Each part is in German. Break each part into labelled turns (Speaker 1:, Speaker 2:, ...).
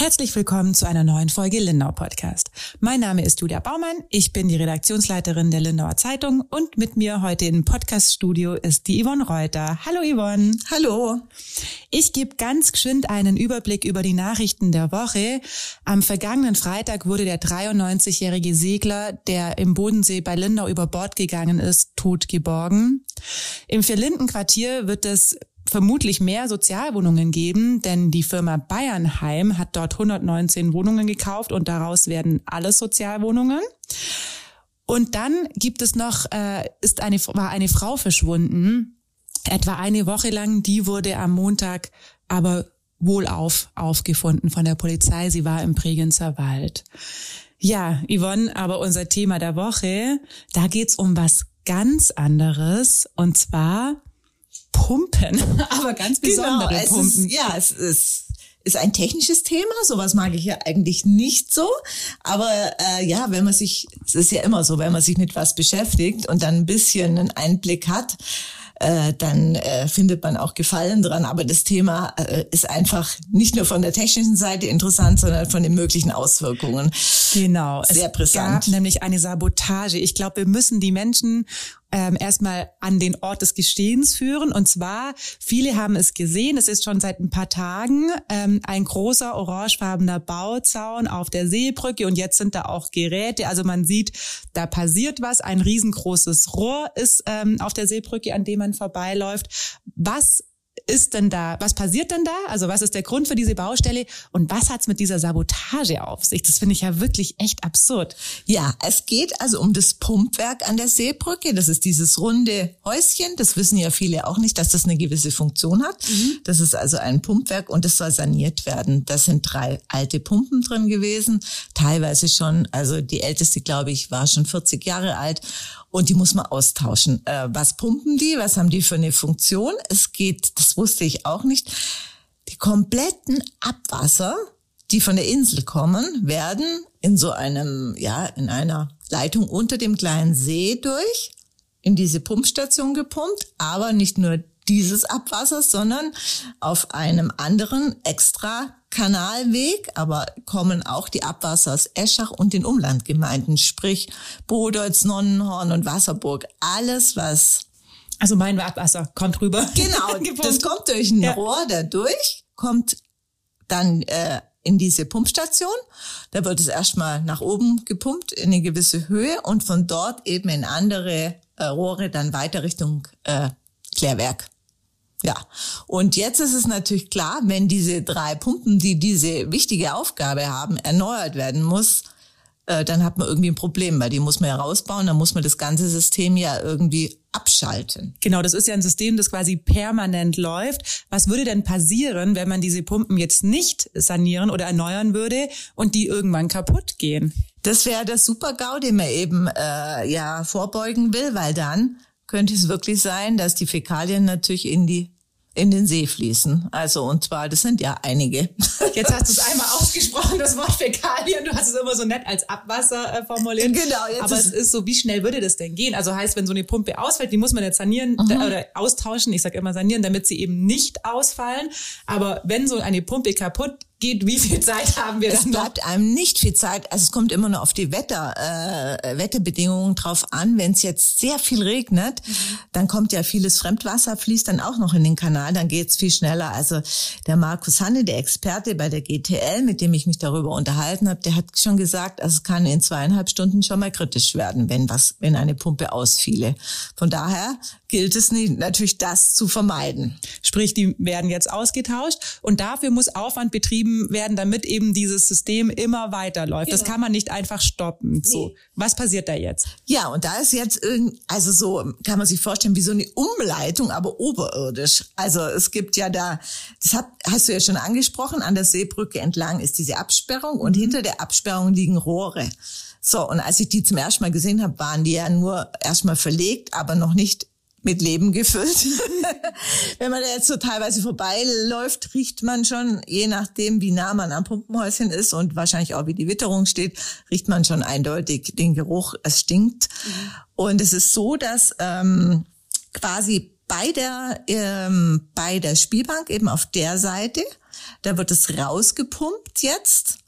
Speaker 1: Herzlich willkommen zu einer neuen Folge Lindau Podcast. Mein Name ist Julia Baumann, ich bin die Redaktionsleiterin der Lindauer Zeitung und mit mir heute im Podcaststudio ist die Yvonne Reuter. Hallo Yvonne.
Speaker 2: Hallo.
Speaker 1: Ich gebe ganz geschwind einen Überblick über die Nachrichten der Woche. Am vergangenen Freitag wurde der 93-jährige Segler, der im Bodensee bei Lindau über Bord gegangen ist, tot geborgen. Im Vierlinden-Quartier wird es vermutlich mehr Sozialwohnungen geben, denn die Firma Bayernheim hat dort 119 Wohnungen gekauft und daraus werden alles Sozialwohnungen. Und dann gibt es noch, äh, ist eine, war eine Frau verschwunden, etwa eine Woche lang. Die wurde am Montag aber wohlauf aufgefunden von der Polizei. Sie war im Bregenzer Wald. Ja, Yvonne, aber unser Thema der Woche, da geht's um was ganz anderes. Und zwar Pumpen, aber ganz
Speaker 2: Genau,
Speaker 1: besondere
Speaker 2: es
Speaker 1: Pumpen.
Speaker 2: ist, ja, es ist, ist ein technisches Thema. Sowas mag ich ja eigentlich nicht so. Aber äh, ja, wenn man sich, es ist ja immer so, wenn man sich mit was beschäftigt und dann ein bisschen einen Einblick hat, äh, dann äh, findet man auch Gefallen dran. Aber das Thema äh, ist einfach nicht nur von der technischen Seite interessant, sondern von den möglichen Auswirkungen.
Speaker 1: Genau.
Speaker 2: Sehr
Speaker 1: es
Speaker 2: brisant.
Speaker 1: gab nämlich eine Sabotage. Ich glaube, wir müssen die Menschen ähm, erstmal an den Ort des Gestehens führen. Und zwar, viele haben es gesehen, es ist schon seit ein paar Tagen ähm, ein großer orangefarbener Bauzaun auf der Seebrücke und jetzt sind da auch Geräte. Also man sieht, da passiert was. Ein riesengroßes Rohr ist ähm, auf der Seebrücke, an dem man vorbeiläuft. Was ist denn da, was passiert denn da? Also was ist der Grund für diese Baustelle und was hat's mit dieser Sabotage auf sich? Das finde ich ja wirklich echt absurd.
Speaker 2: Ja, es geht also um das Pumpwerk an der Seebrücke. Das ist dieses runde Häuschen. Das wissen ja viele auch nicht, dass das eine gewisse Funktion hat. Das ist also ein Pumpwerk und das soll saniert werden. Da sind drei alte Pumpen drin gewesen, teilweise schon, also die älteste, glaube ich, war schon 40 Jahre alt und die muss man austauschen. Äh, was pumpen die? Was haben die für eine Funktion? Es geht, das wusste ich auch nicht, die kompletten Abwasser, die von der Insel kommen, werden in so einem, ja, in einer Leitung unter dem kleinen See durch in diese Pumpstation gepumpt, aber nicht nur dieses Abwasser, sondern auf einem anderen extra Kanalweg, aber kommen auch die Abwasser aus Eschach und den Umlandgemeinden, sprich Bodeutz, Nonnenhorn und Wasserburg. Alles, was
Speaker 1: Also mein Abwasser kommt rüber.
Speaker 2: Genau, das kommt durch ein
Speaker 1: Ja.
Speaker 2: Rohr da durch, kommt dann äh, in diese Pumpstation. Da wird es erstmal nach oben gepumpt in eine gewisse Höhe und von dort eben in andere äh, Rohre dann weiter Richtung äh, Klärwerk. Ja, und jetzt ist es natürlich klar, wenn diese drei Pumpen, die diese wichtige Aufgabe haben, erneuert werden muss, äh, dann hat man irgendwie ein Problem, weil die muss man ja rausbauen, dann muss man das ganze System ja irgendwie abschalten.
Speaker 1: Genau, das ist ja ein System, das quasi permanent läuft. Was würde denn passieren, wenn man diese Pumpen jetzt nicht sanieren oder erneuern würde und die irgendwann kaputt gehen?
Speaker 2: Das wäre der Super-GAU, den man eben äh, ja vorbeugen will, weil dann könnte es wirklich sein, dass die Fäkalien natürlich in die in den See fließen. Also und zwar, das sind ja einige.
Speaker 1: Jetzt hast du es einmal ausgesprochen, das Wort Fäkalien. Du hast es immer so nett als Abwasser äh, formuliert.
Speaker 2: Genau, jetzt
Speaker 1: Aber
Speaker 2: ist-
Speaker 1: es ist so, wie schnell würde das denn gehen? Also heißt, wenn so eine Pumpe ausfällt, die muss man jetzt sanieren
Speaker 2: Mhm.
Speaker 1: da, oder austauschen. Ich sage immer sanieren, damit sie eben nicht ausfallen. Aber wenn so eine Pumpe kaputt geht, wie viel Zeit haben wir
Speaker 2: Es
Speaker 1: dann noch?
Speaker 2: bleibt einem nicht viel Zeit. Also es kommt immer nur auf die Wetter, äh, Wetterbedingungen drauf an. Wenn es jetzt sehr viel regnet, dann kommt ja vieles Fremdwasser, fließt dann auch noch in den Kanal, dann geht's viel schneller. Also der Markus Hanne, der Experte bei der GTL, mit dem ich mich darüber unterhalten habe, der hat schon gesagt, also es kann in zweieinhalb Stunden schon mal kritisch werden, wenn was, wenn eine Pumpe ausfiele. Von daher gilt es nicht, natürlich das zu vermeiden.
Speaker 1: Sprich, die werden jetzt ausgetauscht und dafür muss Aufwand betrieben werden, damit eben dieses System immer weiterläuft. Das kann man nicht einfach stoppen. So, was passiert da jetzt?
Speaker 2: Ja, und da ist jetzt irgend, also so kann man sich vorstellen wie so eine Umleitung, aber oberirdisch. Also es gibt ja da, das hat, hast du ja schon angesprochen, an der Seebrücke entlang ist diese Absperrung und hinter der Absperrung liegen Rohre. So, und als ich die zum ersten Mal gesehen habe, waren die ja nur erstmal verlegt, aber noch nicht mit Leben gefüllt. Wenn man da jetzt so teilweise vorbeiläuft, riecht man schon, je nachdem, wie nah man am Pumpenhäuschen ist und wahrscheinlich auch wie die Witterung steht, riecht man schon eindeutig den Geruch. Es stinkt. Mhm. Und es ist so, dass ähm, quasi bei der ähm, bei der Spielbank eben auf der Seite, da wird es rausgepumpt jetzt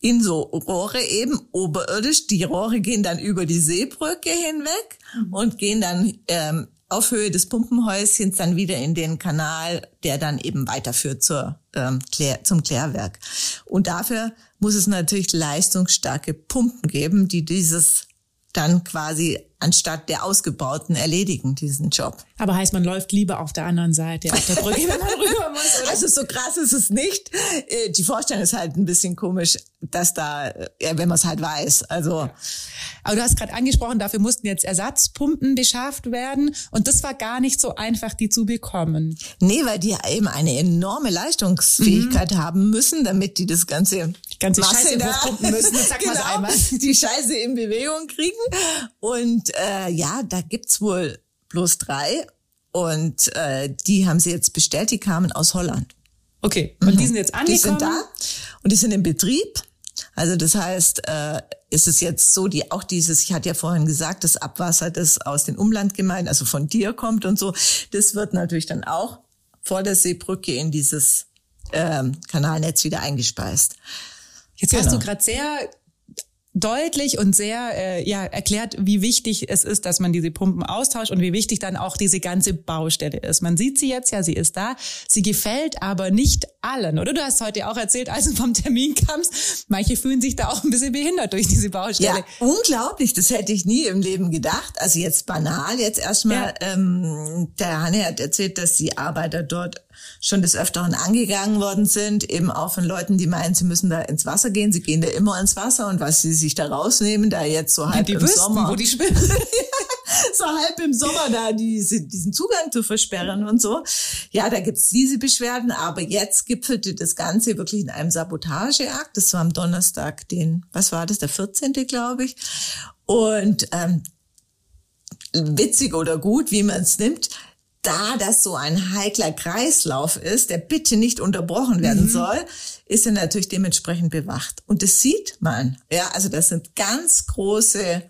Speaker 2: in so Rohre eben oberirdisch. Die Rohre gehen dann über die Seebrücke hinweg mhm. und gehen dann ähm, auf Höhe des Pumpenhäuschens dann wieder in den Kanal, der dann eben weiterführt zur, ähm, Klär, zum Klärwerk. Und dafür muss es natürlich leistungsstarke Pumpen geben, die dieses dann quasi anstatt der Ausgebauten erledigen, diesen Job.
Speaker 1: Aber heißt, man läuft lieber auf der anderen Seite, auf der Brücke, wenn man rüber muss,
Speaker 2: oder? Also so krass ist es nicht. Äh, die Vorstellung ist halt ein bisschen komisch, dass da, äh, wenn man es halt weiß. Also.
Speaker 1: Aber du hast gerade angesprochen, dafür mussten jetzt Ersatzpumpen beschafft werden. Und das war gar nicht so einfach, die zu bekommen.
Speaker 2: Nee, weil die eben eine enorme Leistungsfähigkeit mhm. haben müssen, damit die das ganze
Speaker 1: ganze Masse Scheiße da, hochpumpen müssen. Sag genau, einmal.
Speaker 2: die Scheiße in Bewegung kriegen. Und äh, ja, da gibt's wohl bloß drei. Und äh, die haben sie jetzt bestellt, die kamen aus Holland.
Speaker 1: Okay, und mhm. die sind jetzt angekommen?
Speaker 2: Die sind da und die sind im Betrieb. Also das heißt, äh, ist es jetzt so, die auch dieses, ich hatte ja vorhin gesagt, das Abwasser, das aus den Umlandgemeinden, also von dir kommt und so, das wird natürlich dann auch vor der Seebrücke in dieses ähm, Kanalnetz wieder eingespeist.
Speaker 1: Jetzt genau. hast du gerade sehr deutlich und sehr äh, ja erklärt, wie wichtig es ist, dass man diese Pumpen austauscht und wie wichtig dann auch diese ganze Baustelle ist. Man sieht sie jetzt ja, sie ist da, sie gefällt aber nicht allen, oder? Du hast heute auch erzählt, als du vom Termin kamst, manche fühlen sich da auch ein bisschen behindert durch diese Baustelle.
Speaker 2: Ja, unglaublich, das hätte ich nie im Leben gedacht. Also jetzt banal, jetzt erstmal, ja. ähm, der Hanne hat erzählt, dass die Arbeiter dort schon des Öfteren angegangen worden sind, eben auch von Leuten, die meinen, sie müssen da ins Wasser gehen. Sie gehen da immer ins Wasser und was sie sich da rausnehmen, da jetzt so halb
Speaker 1: ja,
Speaker 2: im
Speaker 1: wüssten,
Speaker 2: Sommer.
Speaker 1: Wo die schwimmen.
Speaker 2: so halb im Sommer da diese, diesen Zugang zu versperren und so. Ja, da gibt's diese Beschwerden, aber jetzt gipfelte das Ganze wirklich in einem Sabotageakt. Das war am Donnerstag, den, was war das, der 14. glaube ich. Und ähm, witzig oder gut, wie man es nimmt, da das so ein heikler Kreislauf ist, der bitte nicht unterbrochen werden mhm. soll, ist er natürlich dementsprechend bewacht. Und das sieht man. Ja, also das sind ganz große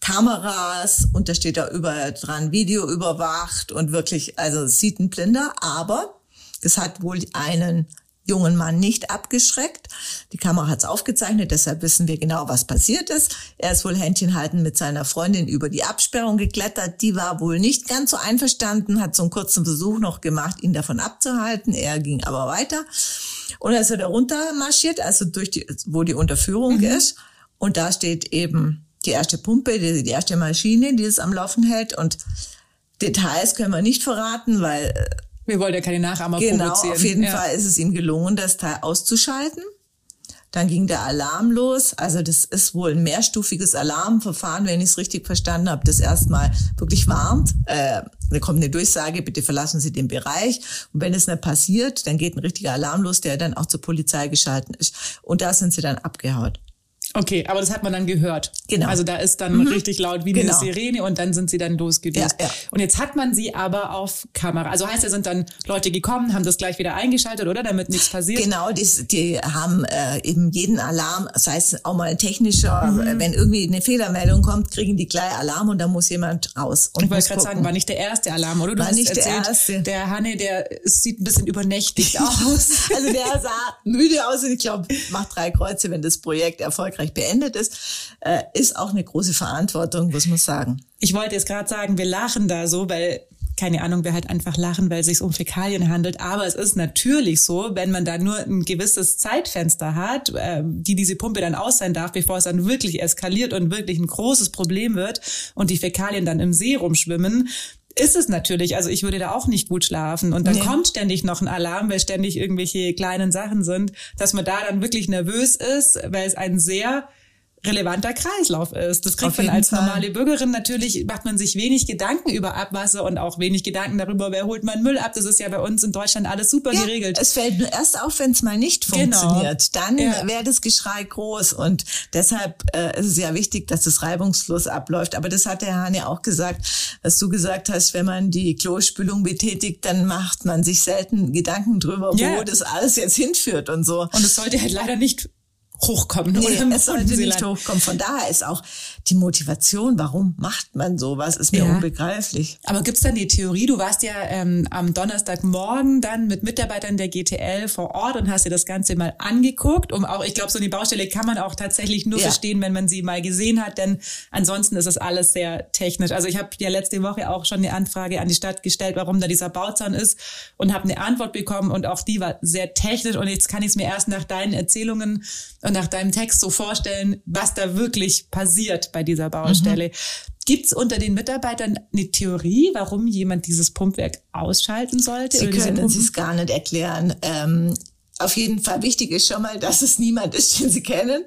Speaker 2: Kameras und da steht da überall dran Video überwacht und wirklich, also sieht ein Blinder, aber das hat wohl einen jungen Mann nicht abgeschreckt. Die Kamera hat es aufgezeichnet, deshalb wissen wir genau, was passiert ist. Er ist wohl Händchen halten mit seiner Freundin über die Absperrung geklettert. Die war wohl nicht ganz so einverstanden, hat so einen kurzen Versuch noch gemacht, ihn davon abzuhalten. Er ging aber weiter. Und ist er da runter marschiert, also durch die, wo die Unterführung mhm. ist. Und da steht eben die erste Pumpe, die, die erste Maschine, die es am Laufen hält. Und Details können wir nicht verraten, weil äh,
Speaker 1: wir wollen ja keine Nachahmer
Speaker 2: genau,
Speaker 1: provozieren.
Speaker 2: Auf jeden ja. Fall ist es ihm gelungen, das Teil auszuschalten. Dann ging der Alarm los. Also das ist wohl ein mehrstufiges Alarmverfahren, wenn ich es richtig verstanden habe, das erstmal wirklich warnt. Äh, da kommt eine Durchsage, bitte verlassen Sie den Bereich. Und wenn es nicht passiert, dann geht ein richtiger Alarm los, der dann auch zur Polizei geschalten ist. Und da sind sie dann abgehaut.
Speaker 1: Okay, aber das hat man dann gehört.
Speaker 2: Genau.
Speaker 1: Also da ist dann mhm. richtig laut wie genau. eine Sirene und dann sind sie dann losgedüst. Ja, ja. Und jetzt hat man sie aber auf Kamera. Also heißt, da sind dann Leute gekommen, haben das gleich wieder eingeschaltet, oder? Damit nichts passiert.
Speaker 2: Genau, die, die haben äh, eben jeden Alarm, sei es auch mal ein technischer, mhm. wenn irgendwie eine Fehlermeldung kommt, kriegen die gleich Alarm und da muss jemand raus.
Speaker 1: Und ich wollte gerade sagen, war nicht der erste Alarm, oder?
Speaker 2: Du war nicht erzählt, der erste.
Speaker 1: Der Hanne, der sieht ein bisschen übernächtigt aus.
Speaker 2: also der sah müde aus und ich glaube, macht drei Kreuze, wenn das Projekt erfolgreich erfolgreich beendet ist, äh, ist auch eine große Verantwortung, muss man sagen.
Speaker 1: Ich wollte jetzt gerade sagen, wir lachen da so, weil keine Ahnung, wir halt einfach lachen, weil es sich um Fäkalien handelt. Aber es ist natürlich so, wenn man da nur ein gewisses Zeitfenster hat, äh, die diese Pumpe dann aus sein darf, bevor es dann wirklich eskaliert und wirklich ein großes Problem wird und die Fäkalien dann im See rumschwimmen, ist es natürlich. Also ich würde da auch nicht gut schlafen. Und dann nee. kommt ständig noch ein Alarm, weil ständig irgendwelche kleinen Sachen sind, dass man da dann wirklich nervös ist, weil es ein sehr relevanter Kreislauf ist. Das kriegt man als Fall. normale Bürgerin natürlich, macht man sich wenig Gedanken über Abwasser und auch wenig Gedanken darüber, wer holt man Müll ab. Das ist ja bei uns in Deutschland alles super ja, geregelt.
Speaker 2: Es fällt erst auf, wenn es mal nicht genau. funktioniert. Genau. Dann ja. wäre das Geschrei groß und deshalb äh, ist es ja wichtig, dass es reibungslos abläuft. Aber das hat der Hahn ja auch gesagt, was du gesagt hast, wenn man die Klospülung betätigt, dann macht man sich selten Gedanken drüber, ja. wo das alles jetzt hinführt und so.
Speaker 1: Und es sollte halt leider nicht hochkommen.
Speaker 2: Nee, oder es sollte nicht hochkommen. Von daher ist auch die Motivation, warum macht man sowas, ist mir ja. unbegreiflich.
Speaker 1: Aber gibt's dann die Theorie, du warst ja ähm, am Donnerstagmorgen dann mit Mitarbeitern der GTL vor Ort und hast dir das Ganze mal angeguckt, um auch, ich glaube, so eine Baustelle kann man auch tatsächlich nur ja. verstehen, wenn man sie mal gesehen hat, denn ansonsten ist das alles sehr technisch. Also ich habe ja letzte Woche auch schon eine Anfrage an die Stadt gestellt, warum da dieser Bauzaun ist und habe eine Antwort bekommen und auch die war sehr technisch und jetzt kann ich es mir erst nach deinen Erzählungen und nach deinem Text so vorstellen, was da wirklich passiert bei dieser Baustelle. Mhm. Gibt es unter den Mitarbeitern eine Theorie, warum jemand dieses Pumpwerk ausschalten sollte?
Speaker 2: Sie können es gar nicht erklären. Ähm, auf jeden Fall wichtig ist schon mal, dass es niemand ist, den sie kennen.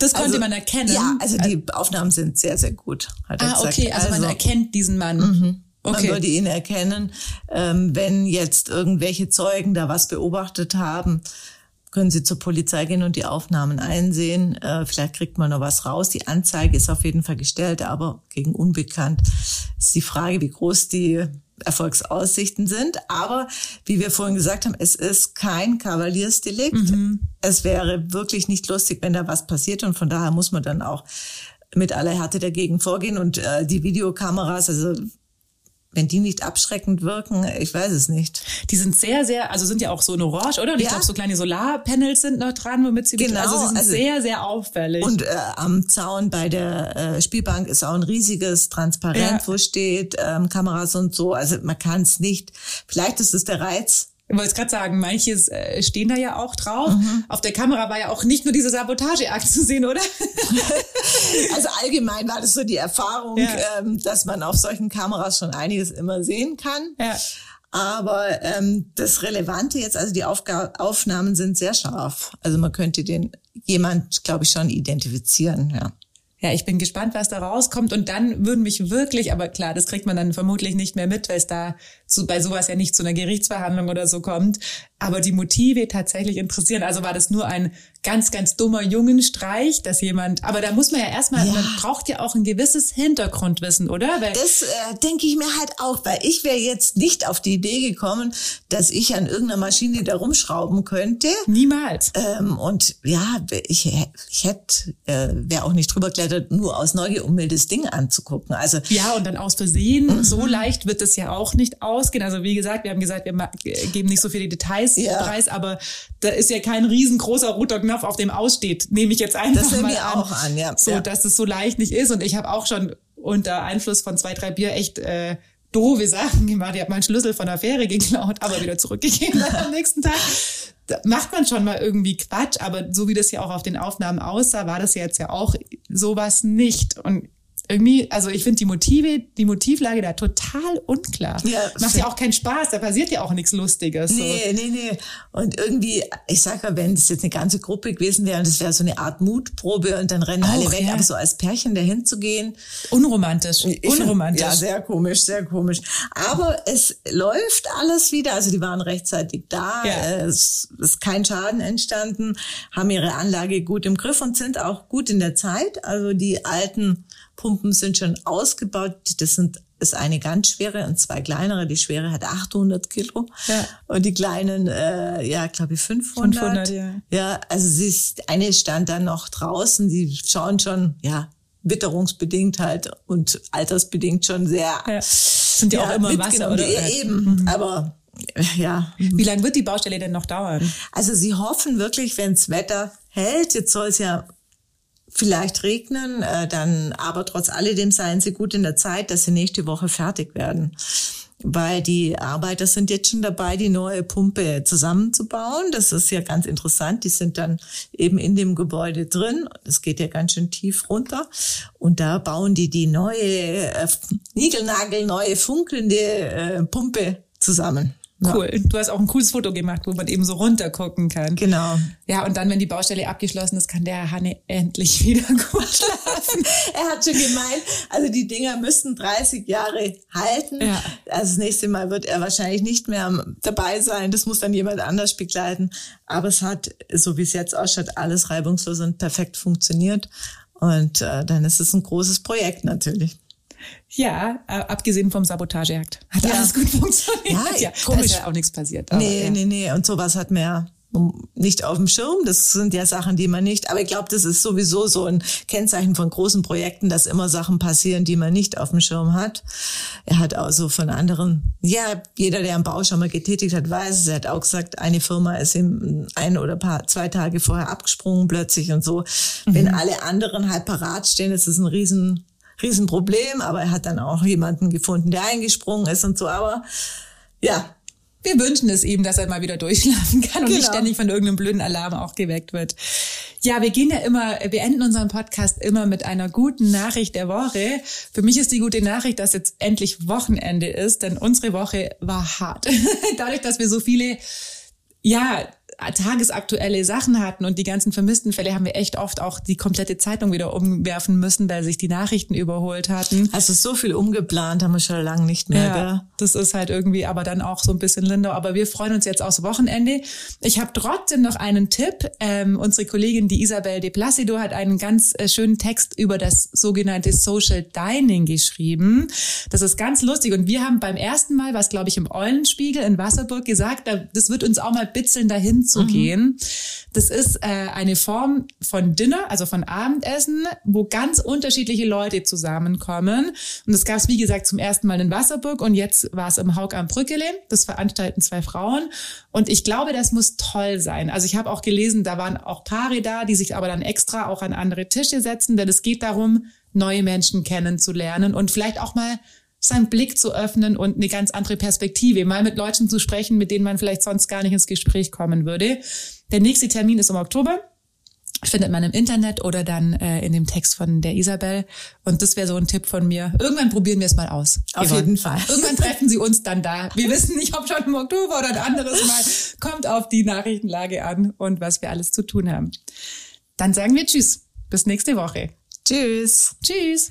Speaker 1: Das konnte also, man erkennen.
Speaker 2: Ja, also die Aufnahmen sind sehr, sehr gut.
Speaker 1: Hat ah, gesagt. okay, also, also, man erkennt diesen Mann. Mhm.
Speaker 2: Okay. Man würde ihn erkennen, ähm, wenn jetzt irgendwelche Zeugen da was beobachtet haben können Sie zur Polizei gehen und die Aufnahmen einsehen. Äh, vielleicht kriegt man noch was raus. Die Anzeige ist auf jeden Fall gestellt, aber gegen Unbekannt ist die Frage, wie groß die Erfolgsaussichten sind. Aber wie wir vorhin gesagt haben, es ist kein Kavaliersdelikt. Mhm. Es wäre wirklich nicht lustig, wenn da was passiert und von daher muss man dann auch mit aller Härte dagegen vorgehen und äh, die Videokameras, also wenn die nicht abschreckend wirken, ich weiß es nicht.
Speaker 1: Die sind sehr, sehr, also sind ja auch so in Orange, oder? Und ja. ich glaube, so kleine Solarpanels sind noch dran, womit sie genau, also sie sind also, sehr, sehr auffällig.
Speaker 2: Und äh, am Zaun bei der äh, Spielbank ist auch ein riesiges Transparent, ja. wo steht ähm, Kameras und so. Also man kann es nicht. Vielleicht ist es der Reiz
Speaker 1: ich wollte gerade sagen, manche äh, stehen da ja auch drauf. Mhm. Auf der Kamera war ja auch nicht nur dieser Sabotageakt zu sehen, oder?
Speaker 2: also allgemein war das so die Erfahrung, ja. ähm, dass man auf solchen Kameras schon einiges immer sehen kann. Ja. Aber ähm, das Relevante jetzt, also die Aufga Aufnahmen sind sehr scharf. Also man könnte den jemand, glaube ich, schon identifizieren, ja
Speaker 1: ja, ich bin gespannt, was da rauskommt. Und dann würden mich wirklich, aber klar, das kriegt man dann vermutlich nicht mehr mit, weil es da zu, bei sowas ja nicht zu einer Gerichtsverhandlung oder so kommt aber die Motive tatsächlich interessieren. Also war das nur ein ganz, ganz dummer Jungenstreich, dass jemand, aber da muss man ja erstmal, ja. man braucht ja auch ein gewisses Hintergrundwissen, oder?
Speaker 2: Weil das äh, denke ich mir halt auch, weil ich wäre jetzt nicht auf die Idee gekommen, dass ich an irgendeiner Maschine da rumschrauben könnte.
Speaker 1: Niemals.
Speaker 2: Ähm, und ja, ich, ich hätte, äh, wäre auch nicht drüber klettert, nur aus Neugier, um mir das Ding anzugucken. Also
Speaker 1: Ja, und dann aus Versehen, mhm. so leicht wird es ja auch nicht ausgehen. Also wie gesagt, wir haben gesagt, wir geben nicht so viele Details Preis, ja. aber da ist ja kein riesengroßer roter Knopf, auf dem aussteht, nehme ich jetzt einfach das mal an. auch an, ja. So, ja. dass es so leicht nicht ist. Und ich habe auch schon unter Einfluss von zwei, drei Bier echt äh, doofe Sachen gemacht. Ich habe meinen Schlüssel von der Fähre geklaut, aber wieder zurückgegeben am nächsten Tag. Da macht man schon mal irgendwie Quatsch, aber so wie das ja auch auf den Aufnahmen aussah, war das jetzt ja auch sowas nicht. Und irgendwie, also ich finde die Motive, die Motivlage da total unklar. Ja, Macht ja auch keinen Spaß, da passiert ja auch nichts Lustiges.
Speaker 2: Nee, so. nee, nee. Und irgendwie, ich sag mal, wenn das jetzt eine ganze Gruppe gewesen wäre und das wäre so eine Art Mutprobe und dann rennen auch, alle weg, ja. aber so als Pärchen dahin zu gehen.
Speaker 1: Unromantisch. Unromantisch.
Speaker 2: ja, sehr komisch, sehr komisch. Aber es läuft alles wieder, also die waren rechtzeitig da, ja. es ist kein Schaden entstanden, haben ihre Anlage gut im Griff und sind auch gut in der Zeit. Also die alten Pumpen sind schon ausgebaut. Das sind ist eine ganz schwere und zwei kleinere. Die schwere hat 800 Kilo ja. und die kleinen, äh, ja, glaube ich 500. 500 ja. ja, also sie ist, eine stand dann noch draußen. Die schauen schon, ja, witterungsbedingt halt und altersbedingt schon sehr. Ja.
Speaker 1: Sind ja auch immer im Wasser, oder?
Speaker 2: Ja, eben, mhm. aber ja.
Speaker 1: Wie lange wird die Baustelle denn noch dauern?
Speaker 2: Also sie hoffen wirklich, wenns Wetter hält, jetzt soll es ja vielleicht regnen, äh, dann aber trotz alledem seien sie gut in der Zeit, dass sie nächste Woche fertig werden. Weil die Arbeiter sind jetzt schon dabei, die neue Pumpe zusammenzubauen. Das ist ja ganz interessant. Die sind dann eben in dem Gebäude drin. Das geht ja ganz schön tief runter. Und da bauen die die neue, äh, niegelnagelneue, funkelnde äh, Pumpe zusammen.
Speaker 1: Cool. Ja. Du hast auch ein cooles Foto gemacht, wo man eben so runter gucken kann.
Speaker 2: Genau.
Speaker 1: Ja, und dann, wenn die Baustelle abgeschlossen ist, kann der Hanne endlich wieder gut schlafen.
Speaker 2: er hat schon gemeint, also die Dinger müssten 30 Jahre halten. Ja. Also das nächste Mal wird er wahrscheinlich nicht mehr dabei sein. Das muss dann jemand anders begleiten. Aber es hat, so wie es jetzt ausschaut, alles reibungslos und perfekt funktioniert. Und äh, dann ist es ein großes Projekt natürlich.
Speaker 1: Ja, äh, abgesehen vom Sabotageakt. Hat ja. alles gut funktioniert. Ja, ja komisch. Da ist ja auch nichts passiert.
Speaker 2: Aber, nee, ja. nee, nee. Und sowas hat ja nicht auf dem Schirm. Das sind ja Sachen, die man nicht, aber ich glaube, das ist sowieso so ein Kennzeichen von großen Projekten, dass immer Sachen passieren, die man nicht auf dem Schirm hat. Er hat auch so von anderen, ja, jeder, der am Bau schon mal getätigt hat, weiß es. Er hat auch gesagt, eine Firma ist ihm ein oder paar, zwei Tage vorher abgesprungen plötzlich und so. Mhm. Wenn alle anderen halt parat stehen, ist es ein riesen Riesenproblem, aber er hat dann auch jemanden gefunden, der eingesprungen ist und so. Aber ja,
Speaker 1: wir wünschen es ihm, dass er mal wieder durchschlafen kann und genau. nicht ständig von irgendeinem blöden Alarm auch geweckt wird. Ja, wir gehen ja immer, wir enden unseren Podcast immer mit einer guten Nachricht der Woche. Für mich ist die gute Nachricht, dass jetzt endlich Wochenende ist, denn unsere Woche war hart. Dadurch, dass wir so viele ja, tagesaktuelle Sachen hatten und die ganzen vermissten Fälle haben wir echt oft auch die komplette Zeitung wieder umwerfen müssen, weil sich die Nachrichten überholt hatten.
Speaker 2: Also so viel umgeplant haben wir schon lange nicht mehr. Ja,
Speaker 1: gell? das ist halt irgendwie aber dann auch so ein bisschen Lindau. Aber wir freuen uns jetzt aufs Wochenende. Ich habe trotzdem noch einen Tipp. Ähm, unsere Kollegin, die Isabel de Placido, hat einen ganz äh, schönen Text über das sogenannte Social Dining geschrieben. Das ist ganz lustig. Und wir haben beim ersten Mal, was glaube ich im Eulenspiegel in Wasserburg gesagt, das wird uns auch mal bitzeln dahin zu mhm. gehen. Das ist äh, eine Form von Dinner, also von Abendessen, wo ganz unterschiedliche Leute zusammenkommen. Und das gab es, wie gesagt, zum ersten Mal in Wasserburg und jetzt war es im Haug am Brückele. Das veranstalten zwei Frauen. Und ich glaube, das muss toll sein. Also ich habe auch gelesen, da waren auch Paare da, die sich aber dann extra auch an andere Tische setzen, denn es geht darum, neue Menschen kennenzulernen und vielleicht auch mal seinen Blick zu öffnen und eine ganz andere Perspektive, mal mit Leuten zu sprechen, mit denen man vielleicht sonst gar nicht ins Gespräch kommen würde. Der nächste Termin ist im Oktober. Findet man im Internet oder dann äh, in dem Text von der Isabel. Und das wäre so ein Tipp von mir. Irgendwann probieren wir es mal aus.
Speaker 2: Auf Yvonne. jeden Fall.
Speaker 1: Irgendwann treffen Sie uns dann da. Wir wissen nicht, ob schon im Oktober oder ein anderes Mal. Kommt auf die Nachrichtenlage an und was wir alles zu tun haben. Dann sagen wir Tschüss. Bis nächste Woche.
Speaker 2: Tschüss.
Speaker 1: Tschüss.